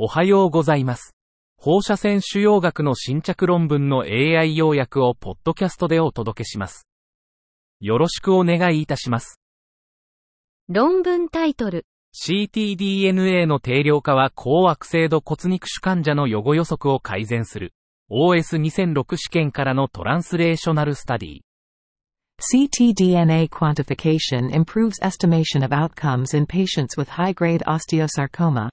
おはようございます。放射線腫瘍学の新着論文の AI 要約をポッドキャストでお届けします。よろしくお願いいたします。論文タイトル、ctDNA の定量化は高悪性度骨肉腫患者の予後予測を改善する。OS2006 試験からのトランスレーショナルスタディ。ctDNA quantification improves estimation of outcomes in patients with high-grade osteosarcoma.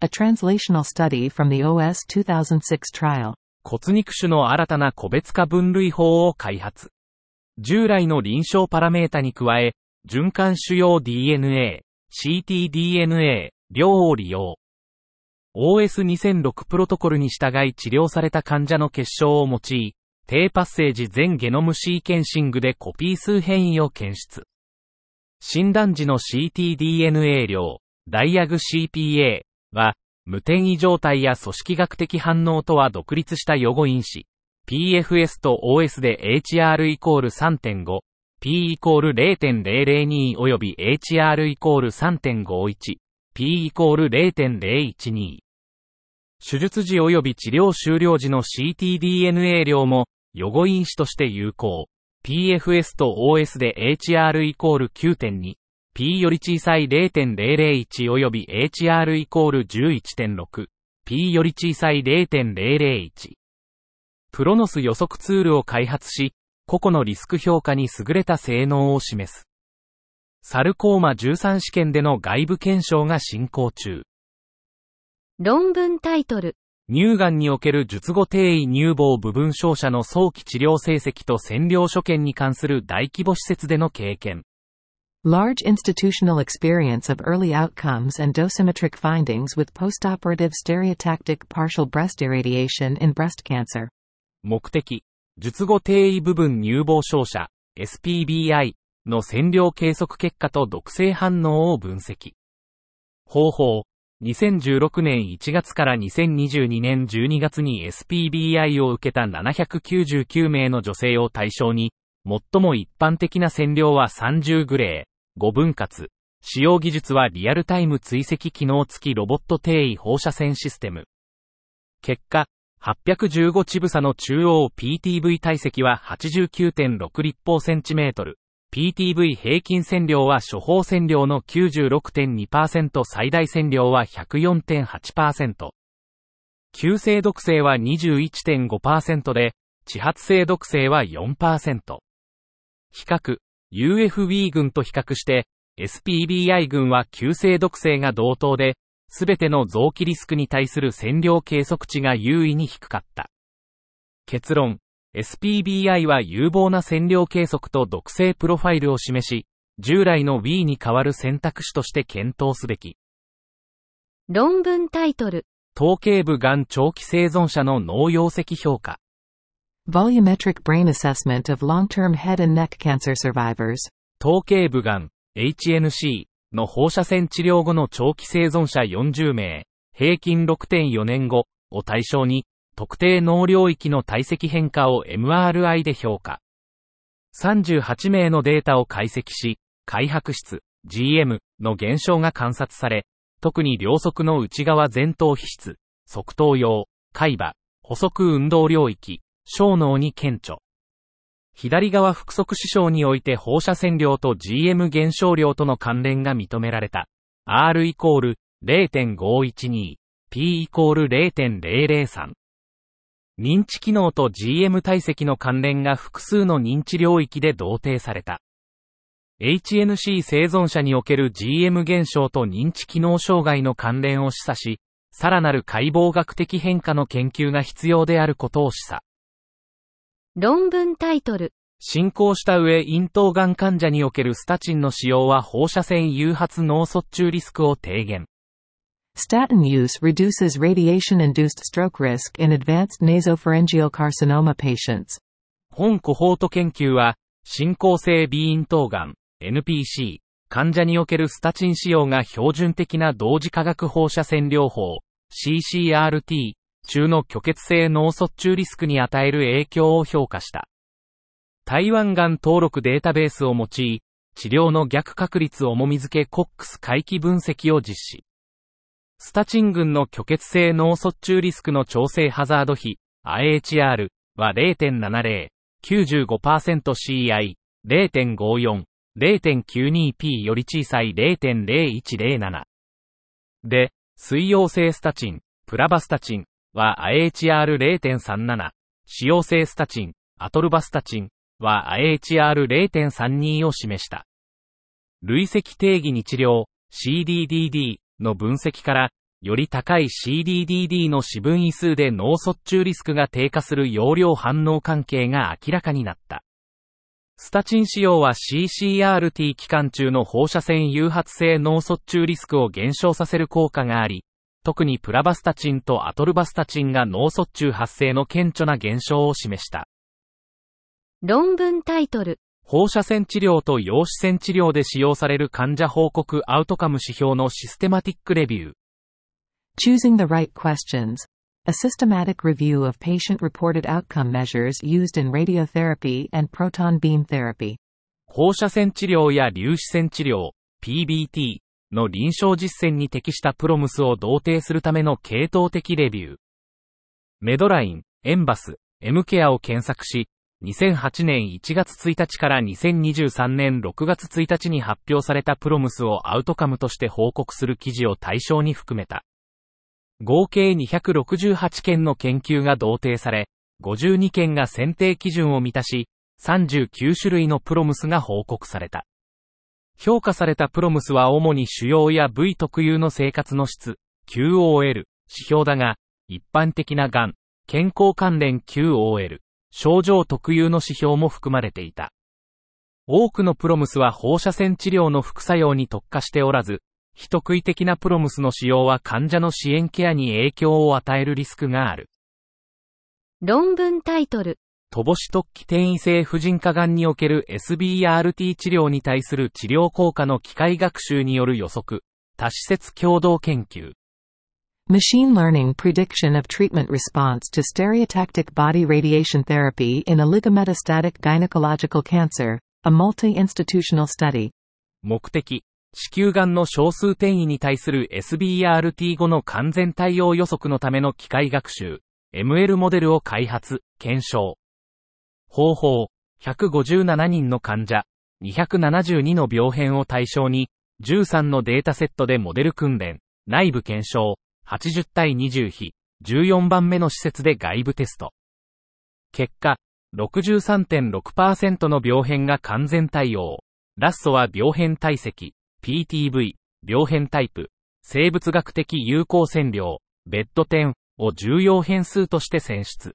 A translational study from the OS 2006 trial. 骨肉腫の新たな個別化分類法を開発。従来の臨床パラメータに加え、循環腫瘍 DNA、ctDNA、両を利用。OS2006 プロトコルに従い治療された患者の結晶を用い、低パッセージ全ゲノムシーケンシングでコピー数変異を検出。診断時の ctDNA 量、ダイアグ CPA は、無転移状態や組織学的反応とは独立した予後因子。PFS と OS で HR イコール3.5、P イコール0.002及び HR イコール3.51、P イコール0.012。手術時及び治療終了時の ctDNA 量も予後因子として有効。PFS と OS で HR イコール9.2、P より小さい0.001及び HR イコール11.6、P より小さい0.001。プロノス予測ツールを開発し、個々のリスク評価に優れた性能を示す。サルコーマ13試験での外部検証が進行中。論文タイトル、乳がんにおける術後転移乳房部分照射の早期治療成績と占領所見に関する大規模施設での経験。Large institutional experience of early outcomes and dosimetric findings with postoperative stereotactic partial breast irradiation in breast cancer. 目的、術後転移部分乳房照射、SPBI の占領計測結果と毒性反応を分析。方法、2016年1月から2022年12月に SPBI を受けた799名の女性を対象に、最も一般的な占領は30グレー、5分割。使用技術はリアルタイム追跡機能付きロボット転移放射線システム。結果、815チブ差の中央 PTV 体積は89.6立方センチメートル。PTV 平均線量は処方線量の96.2%最大線量は104.8%。急性毒性は21.5%で、地発性毒性は4%。比較、UFB 群と比較して、SPBI 群は急性毒性が同等で、すべての臓器リスクに対する占領計測値が優位に低かった。結論、SPBI は有望な占領計測と毒性プロファイルを示し、従来の Wii に代わる選択肢として検討すべき。論文タイトル、頭頸部がん長期生存者の脳溶石評価。Volumetric brain assessment of long-term head and neck cancer survivors. 頭頸部がん HNC の放射線治療後の長期生存者40名、平均6.4年後を対象に、特定脳領域の体積変化を MRI で評価。38名のデータを解析し、開白質、GM の減少が観察され、特に両側の内側前頭皮質、側頭葉、海馬、補足運動領域、小脳に顕著。左側腹側視床において放射線量と GM 減少量との関連が認められた。R イコール0.512、P イコール0.003。認知機能と GM 体積の関連が複数の認知領域で同定された。HNC 生存者における GM 減少と認知機能障害の関連を示唆し、さらなる解剖学的変化の研究が必要であることを示唆。論文タイトル、進行した上、咽頭がん患者におけるスタチンの使用は放射線誘発脳卒中リスクを低減。Statin use reduces radiation-induced stroke risk in advanced nasopharyngeal carcinoma patients. 本コホート研究は、進行性 B 咽頭がん、NPC、患者におけるスタチン使用が標準的な同時化学放射線療法、CCRT、中の虚血性脳卒中リスクに与える影響を評価した。台湾がん登録データベースを用い、治療の逆確率重み付けコックス回帰分析を実施。スタチン群の虚血性脳卒中リスクの調整ハザード比、IHR は0.70、95%CI、0.54、0.92P より小さい0.0107。で、水溶性スタチン、プラバスタチンは IHR0.37、使用性スタチン、アトルバスタチンは IHR0.32 を示した。累積定義に治療、CDDD の分析から、より高い CDDD の四分位数で脳卒中リスクが低下する容量反応関係が明らかになった。スタチン使用は CCRT 期間中の放射線誘発性脳卒中リスクを減少させる効果があり、特にプラバスタチンとアトルバスタチンが脳卒中発生の顕著な減少を示した。論文タイトル。放射線治療と陽子線治療で使用される患者報告アウトカム指標のシステマティックレビュー。Choosing the right questions. A systematic review of patient-reported outcome measures used in radiotherapy and proton beam therapy. 放射線治療や粒子線治療、PBT の臨床実践に適したプロムスを同定するための系統的レビュー。メドライン、エンバス、エムケアを検索し、2008年1月1日から2023年6月1日に発表されたプロムスをアウトカムとして報告する記事を対象に含めた。合計268件の研究が同定され、52件が選定基準を満たし、39種類のプロムスが報告された。評価されたプロムスは主に腫瘍や部位特有の生活の質、QOL、指標だが、一般的な癌、健康関連 QOL、症状特有の指標も含まれていた。多くのプロムスは放射線治療の副作用に特化しておらず、非特異的なプロムスの使用は患者の支援ケアに影響を与えるリスクがある。論文タイトル。乏し突起転移性婦人科がんにおける SBRT 治療に対する治療効果の機械学習による予測、多施設共同研究。Machine learning prediction of treatment response to stereotactic body radiation therapy in oligometastatic gynecological cancer, a multi-institutional study. 目的、子宮癌の少数転移に対する SBRT 後の完全対応予測のための機械学習、ML モデルを開発、検証。方法、157人の患者、272の病変を対象に、13のデータセットでモデル訓練、内部検証、80対20比、14番目の施設で外部テスト。結果、63.6%の病変が完全対応。ラストは病変体積、PTV、病変タイプ、生物学的有効線量、ベッド点を重要変数として選出。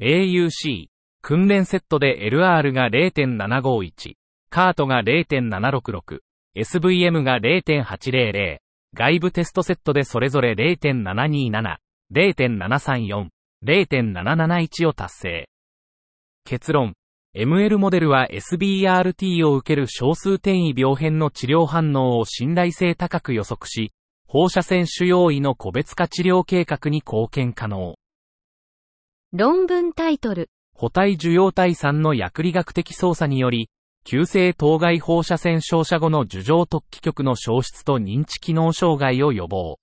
AUC、訓練セットで LR が0.751、カートが0.766、SVM が0.800、外部テストセットでそれぞれ0.727、0.734、0.771を達成。結論。ML モデルは SBRT を受ける少数転移病変の治療反応を信頼性高く予測し、放射線腫瘍位の個別化治療計画に貢献可能。論文タイトル。補体受容体3の薬理学的操作により、急性当該放射線照射後の樹状突起局の消失と認知機能障害を予防。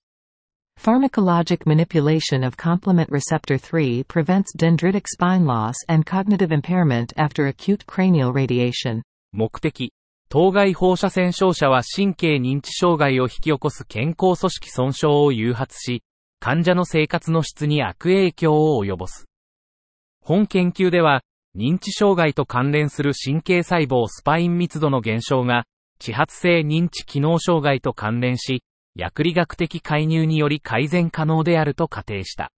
Pharmacologic manipulation of complement receptor 3 prevents dendritic spine loss and cognitive impairment after acute cranial radiation. 目的。当該放射線照射は神経認知障害を引き起こす健康組織損傷を誘発し、患者の生活の質に悪影響を及ぼす。本研究では、認知障害と関連する神経細胞スパイン密度の減少が、揮発性認知機能障害と関連し、薬理学的介入により改善可能であると仮定した。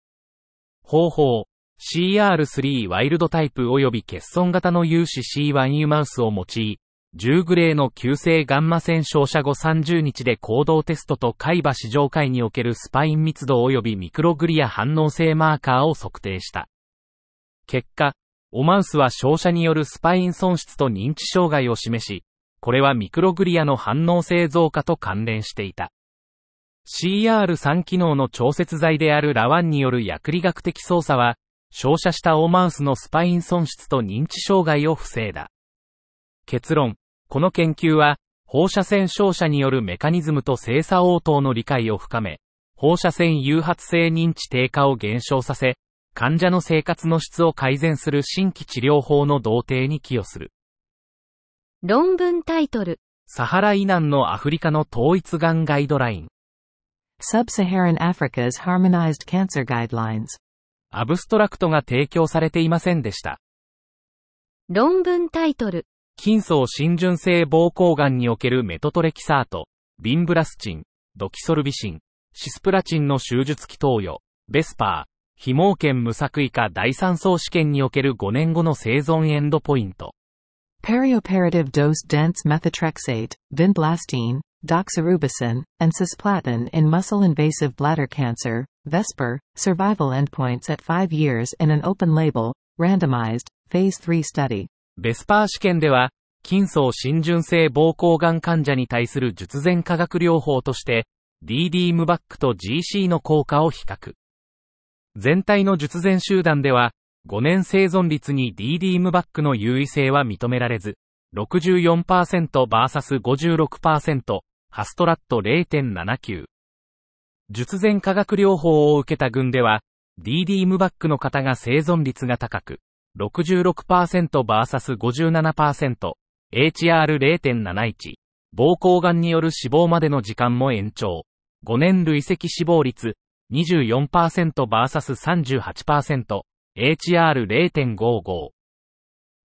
方法、CR3 ワイルドタイプ及び欠損型の有志 C1U マウスを用い、10グレーの急性ガンマ線照射後30日で行動テストと海馬市場界におけるスパイン密度及びミクログリア反応性マーカーを測定した。結果、オマウスは照射によるスパイン損失と認知障害を示し、これはミクログリアの反応性増加と関連していた。CR3 機能の調節剤であるラワンによる薬理学的操作は、照射したオマウスのスパイン損失と認知障害を防いだ。結論、この研究は、放射線照射によるメカニズムと精査応答の理解を深め、放射線誘発性認知低下を減少させ、患者の生活の質を改善する新規治療法の同定に寄与する。論文タイトル。サハラ以南のアフリカの統一がんガイドライン。Sub-Saharan Africa's Harmonized Cancer Guidelines. アブストラクトが提供されていませんでした。論文タイトル。筋層浸潤性膀胱がんにおけるメトトレキサート、ビンブラスチン、ドキソルビシン、シスプラチンの手術期投与、ベスパー、非毛検無作為化第3層試験における5年後の生存エンドポイント。Perioperative dose dense methotrexate, vinblastine, doxorubicin, and cisplatin in muscle invasive bladder cancer, VESPER, survival endpoints at 5 years in an open label, randomized, phase 3 study. ベスパー試験では、筋層浸潤性膀胱がん患者に対する術前化学療法として、DD ムバックと GC の効果を比較。全体の術前集団では、5年生存率に DD ムバックの優位性は認められず、64%vs56%、ハストラット0.79。術前化学療法を受けた群では、DD ムバックの方が生存率が高く、66%vs57%、HR0.71、膀胱がんによる死亡までの時間も延長。5年累積死亡率 24%vs38%、HR0.55。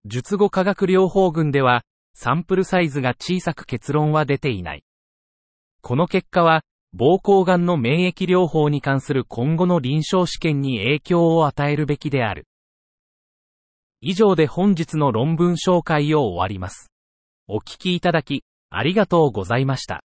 術後化学療法群では、サンプルサイズが小さく結論は出ていない。この結果は、膀胱がんの免疫療法に関する今後の臨床試験に影響を与えるべきである。以上で本日の論文紹介を終わります。お聞きいただき、ありがとうございました。